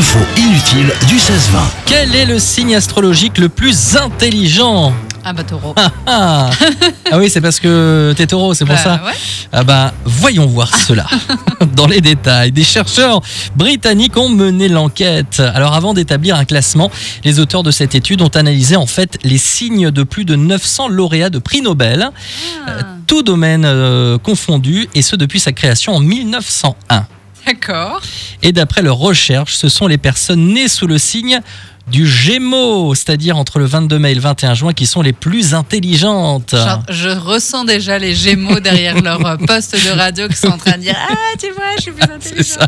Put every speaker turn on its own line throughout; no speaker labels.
L'info inutile du 16-20.
Quel est le signe astrologique le plus intelligent
Ah bah taureau.
ah, ah. Ah oui, c'est parce que t'es taureau, c'est pour
Bah,
ça.
ouais.
Ah bah, voyons voir cela dans les détails. Des chercheurs britanniques ont mené l'enquête. Alors avant d'établir un classement, les auteurs de cette étude ont analysé en fait les signes de plus de 900 lauréats de prix Nobel,
Ah,
tout domaine euh, confondu, et ce depuis sa création en 1901.
D'accord.
Et d'après leurs recherches, ce sont les personnes nées sous le signe du Gémeaux, c'est-à-dire entre le 22 mai et le 21 juin, qui sont les plus intelligentes.
Genre, je ressens déjà les gémeaux derrière leur euh, poste de radio qui sont en train de dire Ah, tu vois, je suis plus intelligent.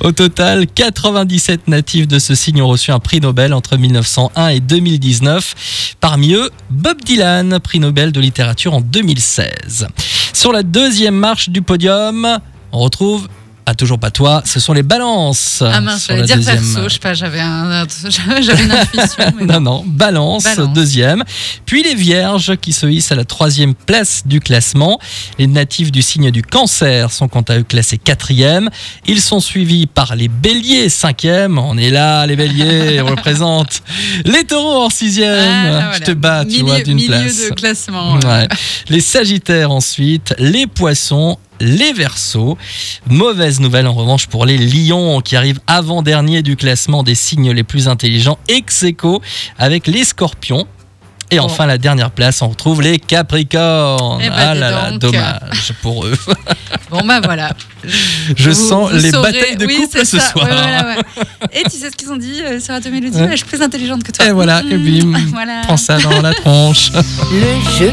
Au total, 97 natifs de ce signe ont reçu un prix Nobel entre 1901 et 2019. Parmi eux, Bob Dylan, prix Nobel de littérature en 2016. Sur la deuxième marche du podium, on retrouve, ah toujours pas toi, ce sont les balances.
Ah mince, j'allais
la
dire
deuxième-
perso, je sais pas, j'avais un, une intuition. mais
Non,
non.
balance,
Balance.
deuxième. Puis les vierges qui se hissent à la troisième place du classement. Les natifs du signe du cancer sont quant à eux classés quatrième. Ils sont suivis par les béliers, cinquième. On est là, les béliers, on représente. Les taureaux en sixième.
Ah, là,
Je
voilà.
te bats, tu
milieu,
vois, d'une place.
de classement.
Ouais. Les sagittaires ensuite, les poissons, les versos. Mauvaise nouvelle en revanche pour les lions qui arrivent avant-dernier du classement des signes les plus intelligents ex aequo avec les scorpions. Et
Oh.
enfin, la dernière place, on retrouve les capricornes.
Eh ben,
ah là là, dommage pour eux.
Bon bah voilà.
Je
Vous-
sens
vous
les
saurez-
batailles de
oui,
couple ce
ça.
soir.
Ouais, voilà, ouais. Et tu sais ce qu'ils ont dit euh, sur Radio Mélodie
Ouais.
Ouais, Je suis plus intelligente que toi.
Et voilà, et bim,
Voilà.
prends ça dans la tronche.
Le jeu